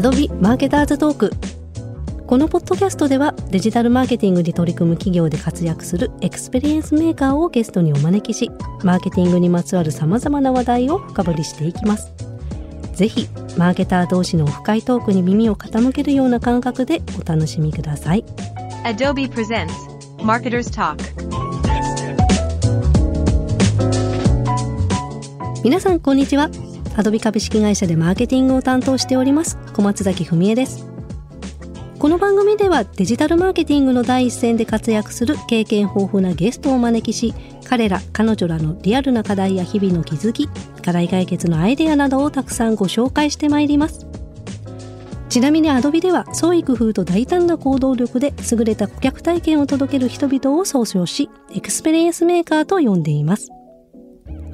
Adobe Marketer's Talk このポッドキャストではデジタルマーケティングに取り組む企業で活躍するエクスペリエンスメーカーをゲストにお招きしマーケティングにまつわるさまざまな話題を深掘りしていきます。ぜひマーケター同士のオフ会トークに耳を傾けるような感覚でお楽しみください。Adobe presents Marketer's Talk. 皆さんこんにちはアドビ株式会社でマーケティングを担当しております。小松崎文江です。この番組ではデジタルマーケティングの第一線で活躍する経験豊富なゲストをお招きし彼ら彼女らのリアルな課題や日々の気づき課題解決のアイデアなどをたくさんご紹介してまいります。ちなみにアドビでは創意工夫と大胆な行動力で優れた顧客体験を届ける人々を総称しエクスペリエンスメーカーと呼んでいます。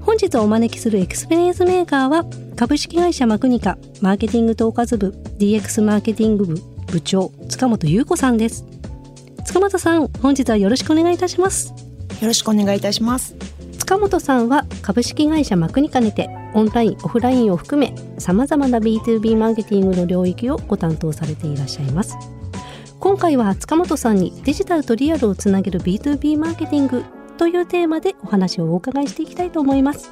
本日お招きするエクスペリエンスメーカーは株式会社マクニカマーケティング統括部 DX マーケティング部部長塚本祐子さんです。塚本さん本日はよろしくお願いいたします。よろしくお願いいたします。塚本さんは株式会社マクニカにてオンラインオフラインを含めさまざまな B2B マーケティングの領域をご担当されていらっしゃいます。今回は塚本さんにデジタルとリアルをつなげる B2B マーケティングというテーマでお話をお伺いしていきたいと思います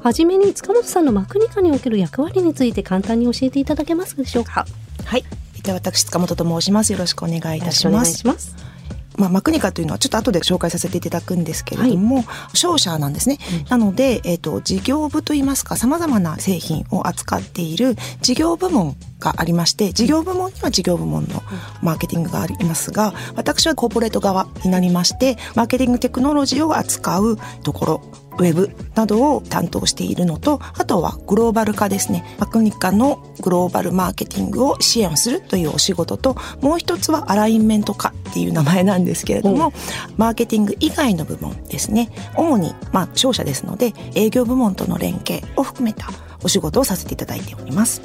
はじめに塚本さんのマクニカにおける役割について簡単に教えていただけますでしょうか？はい。では私塚本と申します。よろしくお願いいたします。まあマクニカというのはちょっと後で紹介させていただくんですけれども、商社なんですね。なのでえっ、と事業部といいますか、さまざまな製品を扱っている事業部門がありまして、事業部門には事業部門のマーケティングがありますが、私はコーポレート側になりまして、マーケティングテクノロジーを扱うところ。ウェブなどを担当しているのと、あとはグローバル化ですね。マクニカのグローバルマーケティングを支援するというお仕事と、もう一つはアラインメント化っていう名前なんですけれども、マーケティング以外の部門ですね。主に、まあ、商社ですので、営業部門との連携を含めたお仕事をさせていただいております。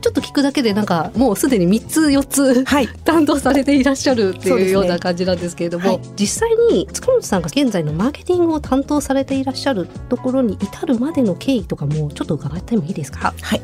ちょっと聞くだけでなんかもうすでに3つ4つはい。担当されていらっしゃるっていうような感じなんですけれども、はい実際に塚本さんが現在のマーケティングを担当されていらっしゃるところに至るまでの経緯とかもちょっと伺ってもいいですか？はい。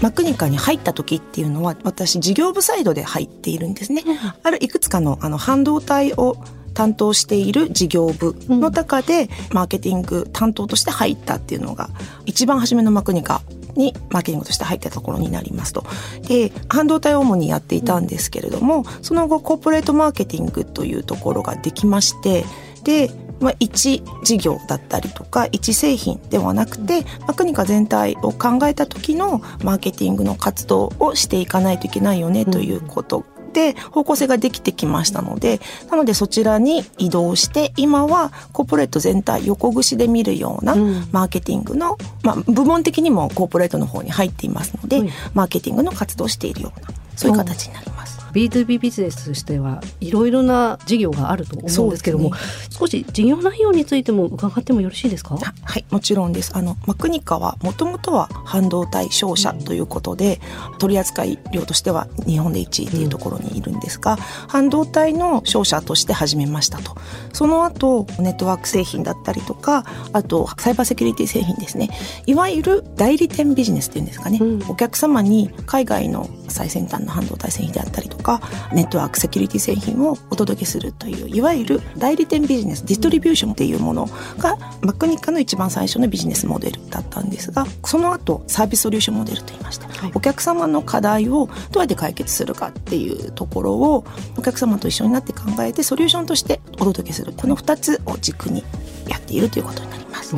マクニカに入った時っていうのは、私事業部サイドで入っているんですね。あるいくつかのあの半導体を担当している事業部の中で、マーケティング担当として入ったっていうのが、一番初めのマクニカにマーケティングとして入ったところになりますと。で、半導体を主にやっていたんですけれども、その後コーポレートマーケティングというところができまして、で、まあ、一事業だったりとか一製品ではなくてまあ、国家全体を考えた時のマーケティングの活動をしていかないといけないよねということで方向性ができてきましたのでなのでそちらに移動して今はコーポレート全体横串で見るようなうんマーケティングの、まあ、部門的にもコーポレートの方に入っていますので、はいマーケティングの活動をしているようなそういう形になります。B2B ビジネスとしてはいろいろな事業があると思うんですけども、少し事業内容についても伺ってもよろしいですか？あはい、もちろんです。あの、マクニカはもともとは半導体商社ということで、取扱量としては日本で1位っていうところにいるんですが、半導体の商社として始めましたと。その後、ネットワーク製品だったりとか、あと、サイバーセキュリティ製品ですね。いわゆる代理店ビジネスっていうんですかね。うんお客様に海外の最先端の半導体製品であったりとか、ネットワークセキュリティ製品をお届けするという、いわゆる代理店ビジネス、ディストリビューションっていうものが、マクニカの一番最初のビジネスモデルだったんですが、その後、サービスソリューションモデルと言いました。はいお客様の課題をどうやって解決するかっていうところを、お客様と一緒になって考えて、ソリューションとしてお届けする。この二つを軸にやっているということになります。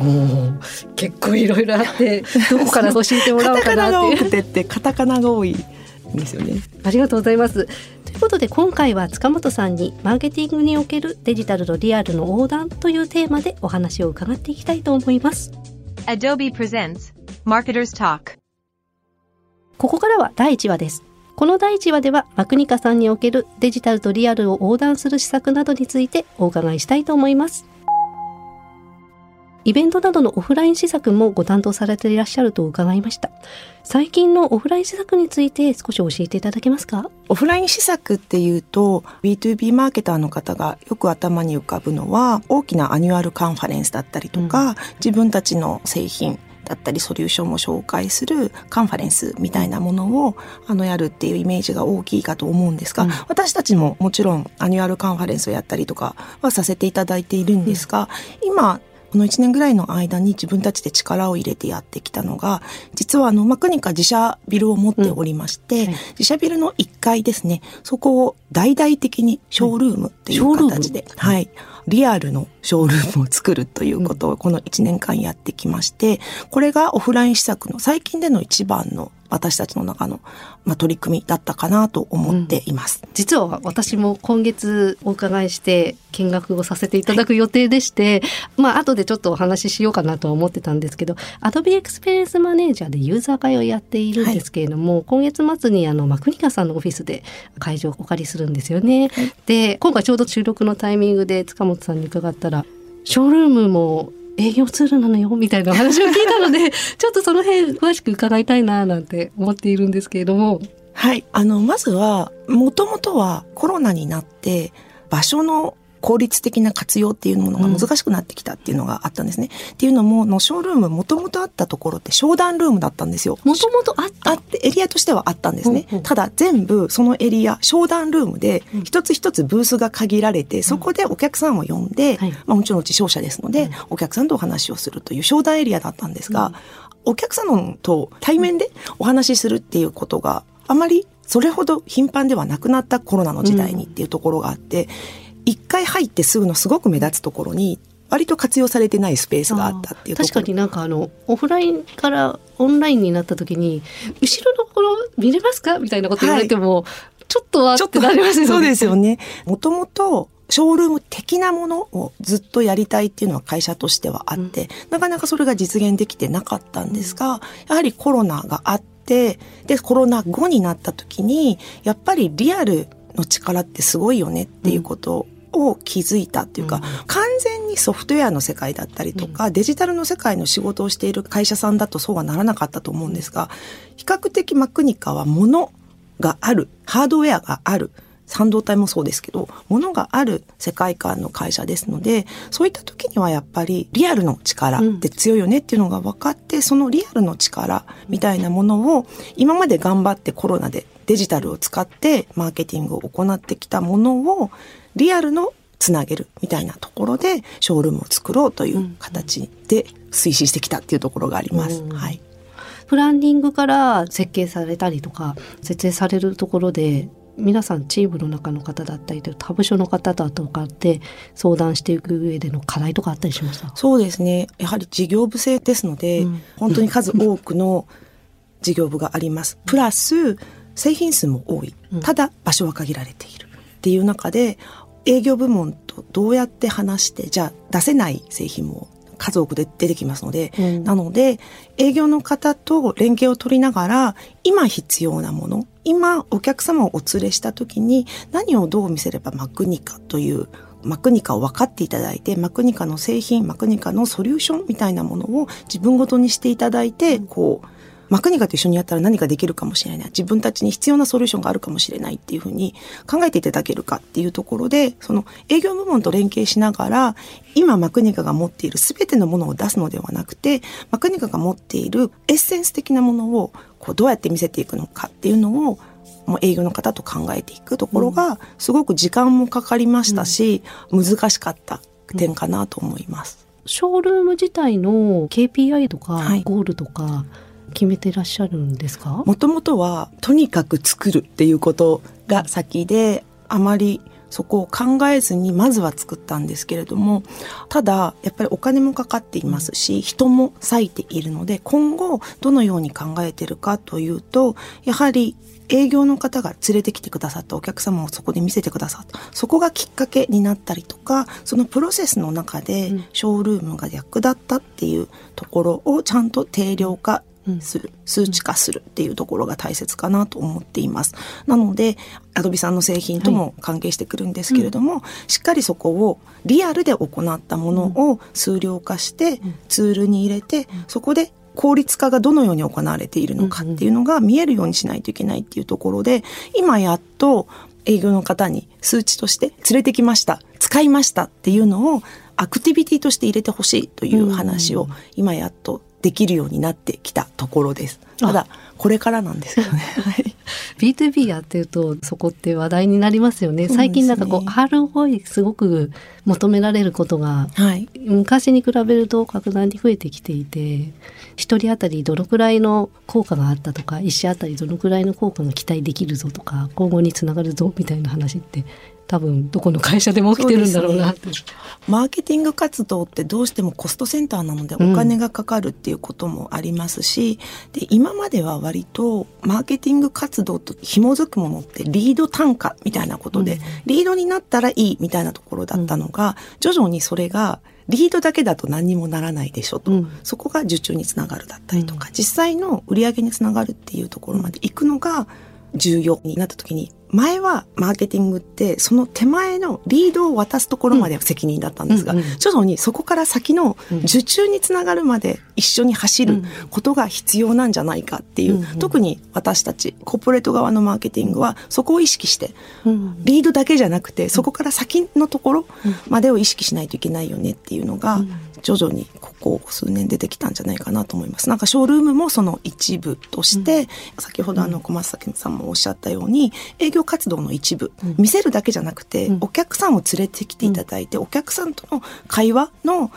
結構いろいろあってどこから教えてもらおうかカタカナなっていうが多くてってカタカナが多いんですよね。ありがとうございます。ということで今回は塚本さんにマーケティングにおけるデジタルとリアルの横断というテーマでお話を伺っていきたいと思います。Adobe presents Marketers Talk. ここからは第1話です。この第1話ではマクニカさんにおけるデジタルとリアルを横断する施策などについてお伺いしたいと思います。イベントなどのオフライン施策もご担当されていらっしゃると伺いました。最近のオフライン施策について少し教えていただけますか？オフライン施策っていうと B2B マーケターの方がよく頭に浮かぶのは大きなアニュアルカンファレンスだったりとか、自分たちの製品だったりソリューションを紹介するカンファレンスみたいなものをあのやるっていうイメージが大きいかと思うんですが、うん、私たちももちろんアニュアルカンファレンスをやったりとかはさせていただいているんですが、うん、今この1年ぐらいの間に自分たちで力を入れてやってきたのが、実はあの、マクニカ自社ビルを持っておりまして、うんはい、自社ビルの1階ですね、そこを大々的にショールームっていう形で、はい、リアルのショールームを作るということをこの1年間やってきまして、これがオフライン施策の最近での一番の私たちの中の、まあ、取り組みだったかなと思っています、うん、実は私も今月お伺いして見学をさせていただく予定でして、はい、まあ後でちょっとお話ししようかなとは思ってたんですけど Adobe Experience Manager でユーザー会をやっているんですけれども、はい、今月末にあのマクニカさんのオフィスで会場をお借りするんですよね。はい、で今回ちょうど収録のタイミングで塚本さんに伺ったらショールームも営業ツールなのよみたいな話を聞いたので ちょっとその辺詳しく伺いたいななんて思っているんですけれども。はい。あの、まずは、もともとはコロナになって場所の効率的な活用っていうものが難しくなってきたっていうのがあったんですね。うん、っていうのも、のショールームもともとあったところって商談ルームだったんですよ。もともとあった？あって、エリアとしてはあったんですね。うんう。ん、ただ全部そのエリア、商談ルームで一つ一つブースが限られて、そこでお客さんを呼んで、うん、まあもちろんうち商社ですので、お客さんとお話をするという商談エリアだったんですが、お客様と対面でお話しするっていうことがあまりそれほど頻繁ではなくなったコロナの時代にっていうところがあって、一回入ってすぐのすごく目立つところに割と活用されてないスペースがあったっていう確かになんかあのオフラインからオンラインになった時に後ろのところ見れますかみたいなこと言われても、はい、ちょっとはってなりますよね。そうですよね。もともとショールーム的なものをずっとやりたいっていうのは会社としてはあって、うん、なかなかそれが実現できてなかったんですが、やはりコロナがあって、で、コロナ後になった時に、やっぱりリアルの力ってすごいよねっていうことを気づいたっていうか、うん、完全にソフトウェアの世界だったりとか、うん、デジタルの世界の仕事をしている会社さんだとそうはならなかったと思うんですが、比較的マクニカは物がある、ハードウェアがある、半導体もそうですけど、物がある世界観の会社ですので、そういった時にはやっぱりリアルの力って強いよねっていうのが分かって、うん、そのリアルの力みたいなものを今まで頑張ってコロナでデジタルを使ってマーケティングを行ってきたものをリアルのつなげるみたいなところでショールームを作ろうという形で推進してきたっていうところがあります。はい。プランニングから設計されたりとか設営されるところで皆さんチームの中の方だったり他部署の方だとかって相談していく上での課題とかあったりしましたそうですね。やはり事業部制ですので、うん、本当に数多くの事業部があります。プラス製品数も多い。ただ場所は限られているっていう中で営業部門とどうやって話して、じゃあ出せない製品も数多くで出てきますので、うん、なので営業の方と連携を取りながら今必要なもの今お客様をお連れした時に何をどう見せればマクニカというマクニカを分かっていただいてマクニカの製品マクニカのソリューションみたいなものを自分ごとにしていただいて、こうマクニカと一緒にやったら何かできるかもしれない。自分たちに必要なソリューションがあるかもしれないっていうふうに考えていただけるかっていうところで、その営業部門と連携しながら、今マクニカが持っている全てのものを出すのではなくて、マクニカが持っているエッセンス的なものをこうどうやって見せていくのかっていうのをもう営業の方と考えていくところが、すごく時間もかかりましたし、うん、難しかった点かなと思います。ショールーム自体の KPI とかゴールとか、はい決めてらっしゃるんですか？もともとはとにかく作るっていうことが先であまりそこを考えずにまずは作ったんですけれどもただやっぱりお金もかかっていますし人も割いているので今後どのように考えてるかというとやはり営業の方が連れてきてくださったお客様をそこで見せてくださった。そこがきっかけになったりとか、そのプロセスの中でショールームが役立ったっていうところをちゃんと定量化する、数値化するっていうところが大切かなと思っています。なので、アドビさんの製品とも関係してくるんですけれども、はい、しっかりそこをリアルで行ったものを数量化して、ツールに入れて、そこで効率化がどのように行われているのかっていうのが見えるようにしないといけないっていうところで、今やっと営業の方に数値として連れてきました、使いましたっていうのをアクティビティとして入れてほしいという話を今やっとできるようになってきたところです。ただ、これからなんですけどね。はい B2B やってるとそこって話題になりますよね。最近なんかこう、ROI すごく求められることがはい。昔に比べると格段に増えてきていて一人当たりどのくらいの効果があったとか一社当たりどのくらいの効果が期待できるぞとか今後につながるぞみたいな話って多分どこの会社でも起きてるんだろうなって。マーケティング活動ってどうしてもコストセンターなのでお金がかかるっていうこともありますし、で今までは割とマーケティング活動と紐づくものってリード単価みたいなことで、うん。リードになったらいいみたいなところだったのが、徐々にそれがリードだけだと何にもならないでしょと、うん。そこが受注につながるだったりとか、実際の売り上げにつながるっていうところまで行くのが重要になった時に前はマーケティングってその手前のリードを渡すところまで責任だったんですが、うんうん徐々にそこから先の受注につながるまで一緒に走ることが必要なんじゃないかっていう、うんうん。特に私たちコーポレート側のマーケティングはそこを意識してうん。リードだけじゃなくてそこから先のところまでを意識しないといけないよねっていうのが徐々にここ数年出てきたんじゃないかなと思います。なんかショールームもその一部として、先ほどあの小松崎さんもおっしゃったように営業活動の一部、見せるだけじゃなくて、うん。お客さんを連れてきていただいて、お客さんとの会話の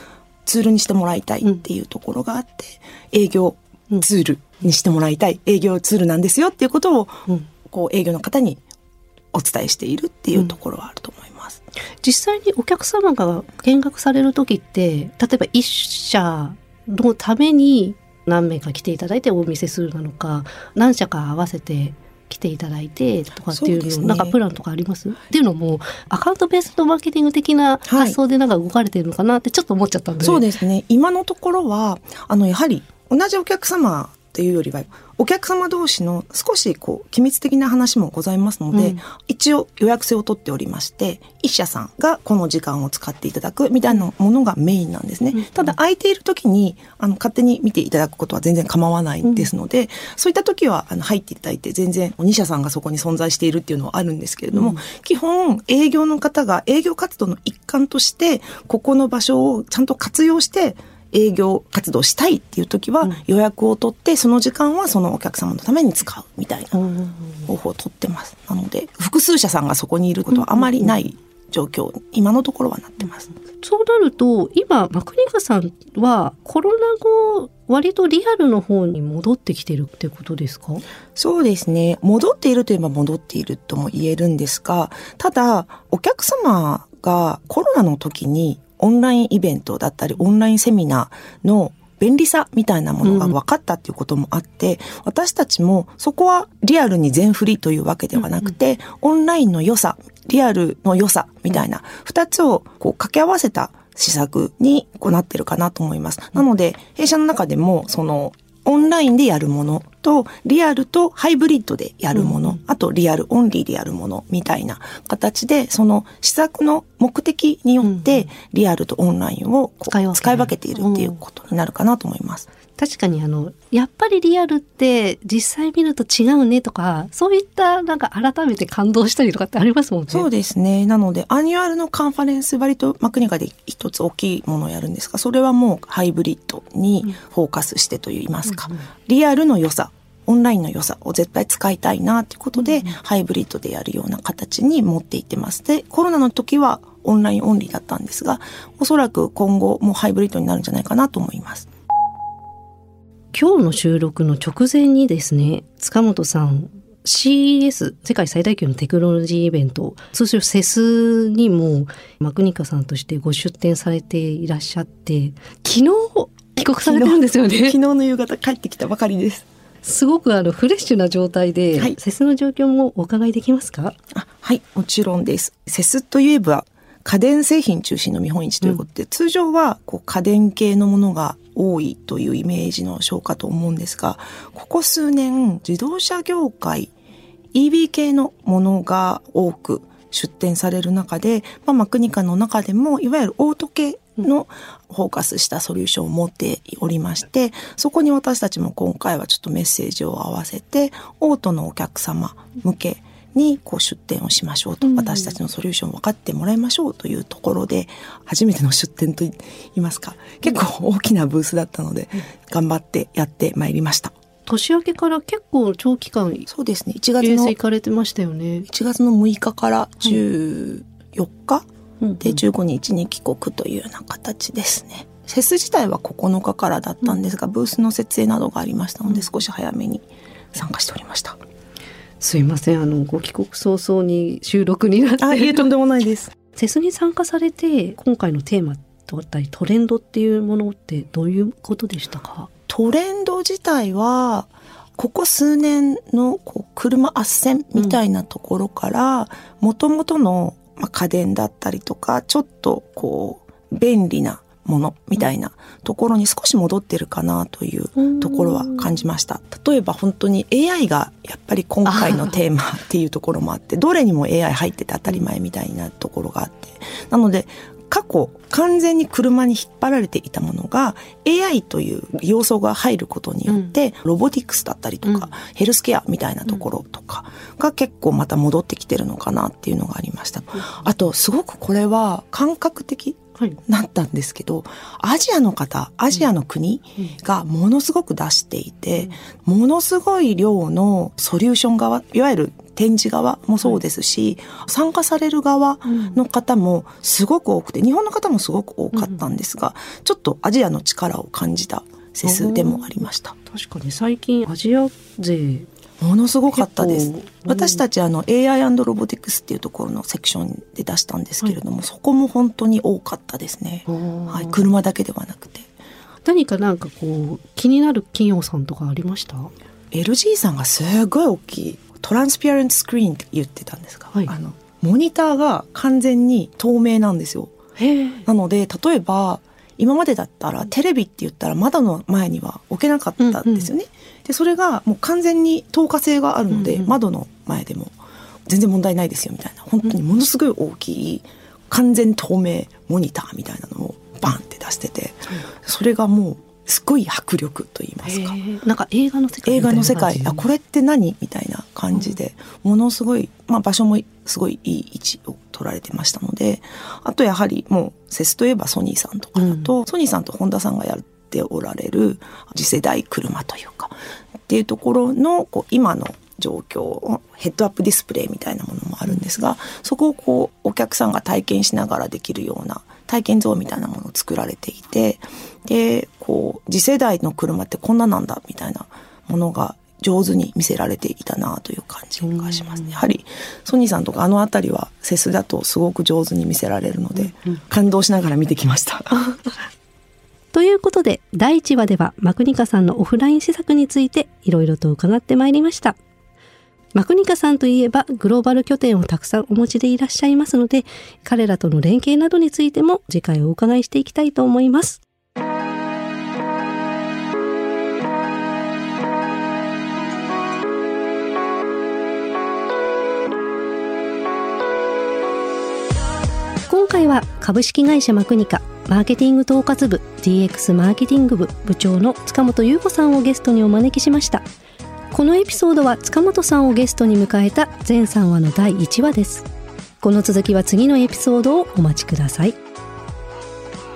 ツールにしてもらいたいっていうところがあって、営業ツールにしてもらいたい、営業ツールなんですよっていうことを、うん。こう営業の方にお伝えしているっていうところはあると思います。実際にお客様が見学される時って例えば一社のために何名か来ていただいてお見せするなのか何社か合わせて来ていただいてとかっていうのそうね。なんかプランとかあります？っていうのもアカウントベースのマーケティング的な発想でなんか動かれてるのかなってちょっと思っちゃったんで、そうですね。今のところは、あの、やはり、同じお客様というよりは、お客様同士の少しこう、機密的な話もございますので、うん。一応予約制を取っておりまして、一社さんがこの時間を使っていただくみたいなものがメインなんですね。うん。ただ、空いている時に、あの、勝手に見ていただくことは全然構わないですので、そういった時は、あの、入っていただいて、全然、二社さんがそこに存在しているっていうのはあるんですけれども、うん。基本、営業の方が営業活動の一環として、ここの場所をちゃんと活用して、営業活動したいっていう時は、うん予約を取って、その時間はそのお客様のために使うみたいなうん方法を取ってます。なので、複数社さんがそこにいることはあまりない状況、今のところはなってます。そうなると今マクニカさんはコロナ後割とリアルの方に戻ってきてるってことですか？そうですね。戻っているといえば戻っているとも言えるんですが、ただ、お客様がコロナの時にオンラインイベントだったり、オンラインセミナーの便利さみたいなものが分かったっていうこともあって、私たちもそこはリアルに全振りというわけではなくて、オンラインの良さ、リアルの良さみたいな二つをこう掛け合わせた施策にこうなってるかなと思います。なので、弊社の中でも、その、オンラインでやるものと、リアルとハイブリッドでやるもの、あとリアルオンリーでやるものみたいな形で、その施策の目的によって、リアルとオンラインを使い分ける使い分けているっていうことになるかなと思います。確かにあのやっぱりリアルって実際見ると違うねとかそういったなんか改めて感動したりとかってありますもんね。そうですね。なので、アニュアルのカンファレンス、割とマクニカで一つ大きいものをやるんですが、それはもうハイブリッドにフォーカスしてといいますか、リアルの良さ、オンラインの良さを絶対使いたいなということで、ハイブリッドでやるような形に持っていってます。で、コロナの時はオンラインオンリーだったんですが、おそらく今後もハイブリッドになるんじゃないかなと思います。今日の収録の直前にですね塚本さん CES 世界最大級のテクノロジーイベント通称セスにもマクニカさんとしてご出展されていらっしゃって昨日帰国されてるんですよ昨ね日の夕方帰ってきたばかりです。すごくあのフレッシュな状態で、はいセスの状況もお伺いできますか？あはい、もちろんです。セスといえば家電製品中心の見本市ということで、通常はこう家電系のものが多いというイメージの章かと思うんですが、ここ数年自動車業界 EV 系のものが多く出展される中で、まあ、マクニカの中でもいわゆるオート系のフォーカスしたソリューションを持っておりまして、そこに私たちも今回はちょっとメッセージを合わせて、オートのお客様向けにこう出展をしましょうと、うん。私たちのソリューションを分かってもらいましょうというところで初めての出展といいますか結構大きなブースだったので頑張ってやってまいりました。年明けから結構長期間、そうですね。1月の行かれてましたよね。1月の6日から14日うん。で15日に帰国というような形ですね。フェス自体は9日からだったんですが、ブースの設営などがありましたので、少し早めに参加しておりました。すいません、あの、ご帰国早々に収録になって。あ、いえ、とんでもないです。フェスに参加されて、今回のテーマだったりトレンドっていうものってどういうことでしたか？トレンド自体は、ここ数年のこう車斡旋みたいなところから、もともとのまあ家電だったりとか、ちょっとこう、便利なものみたいなところに少し戻ってるかなというところは感じました。例えば本当に AI がやっぱり今回のテーマっていうところもあって、どれにも AI 入ってて当たり前みたいなところがあって。なので、過去完全に車に引っ張られていたものが AI という要素が入ることによって、ロボティクスだったりとか、うんヘルスケアみたいなところとかが結構また戻ってきてるのかなっていうのがありました。あとすごくこれは感覚的はい。なったんですけど、アジアの方、アジアの国がものすごく出していて、ものすごい量のソリューション側、いわゆる展示側もそうですし、参加される側の方もすごく多くて、日本の方もすごく多かったんですが、ちょっとアジアの力を感じたセスでもありました。確かに最近アジア勢ものすごかったです。私たちあの AI& ロボティクスっていうところのセクションで出したんですけれども、そこも本当に多かったですね。はい、車だけではなくて。何かなんかこう気になる企業さんとかありました？LG さんがすごい大きいトランスピアレントスクリーンって言ってたんですが、はいあのモニターが完全に透明なんですよ。なので例えば今までだったらテレビって言ったら窓の前には置けなかったんですよね。でそれがもう完全に透過性があるので、うんうん窓の前でも全然問題ないですよみたいな。本当にものすごい大きい完全透明モニターみたいなのをバンって出してて、それがもうすごい迫力と言いますか。なんか映画の世界映画の世界。あこれって何？みたいな感じで、ものすごい、まあ、場所もすごいいい位置を取られてましたので。あとやはりもうセスといえばソニーさんとかだと、ソニーさんとホンダさんがやっておられる次世代車というかっていうところのこう今の状況をヘッドアップディスプレイみたいなものもあるんですがそこをこうお客さんが体験しながらできるような体験像みたいなものを作られていてでこう次世代の車ってこんななんだみたいなものが上手に見せられていたなという感じがしますね。やはりソニーさんとかあの辺りはセスだとすごく上手に見せられるので、感動しながら見てきました。ということで第1話ではマクニカさんのオフライン施策についていろいろと伺ってまいりましたマクニカさんといえばグローバル拠点をたくさんお持ちでいらっしゃいますので彼らとの連携などについても次回お伺いしていきたいと思います。今回は株式会社マクニカマーケティング統括部 DX マーケティング部部長の塚本優子さんをゲストにお招きしました。このエピソードは塚本さんをゲストに迎えた全3話の第1話です。この続きは次のエピソードをお待ちください。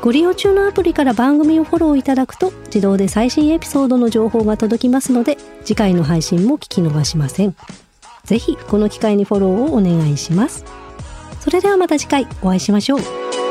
ご利用中のアプリから番組をフォローいただくと自動で最新エピソードの情報が届きますので次回の配信も聞き逃しません。ぜひこの機会にフォローをお願いします。それではまた次回お会いしましょう。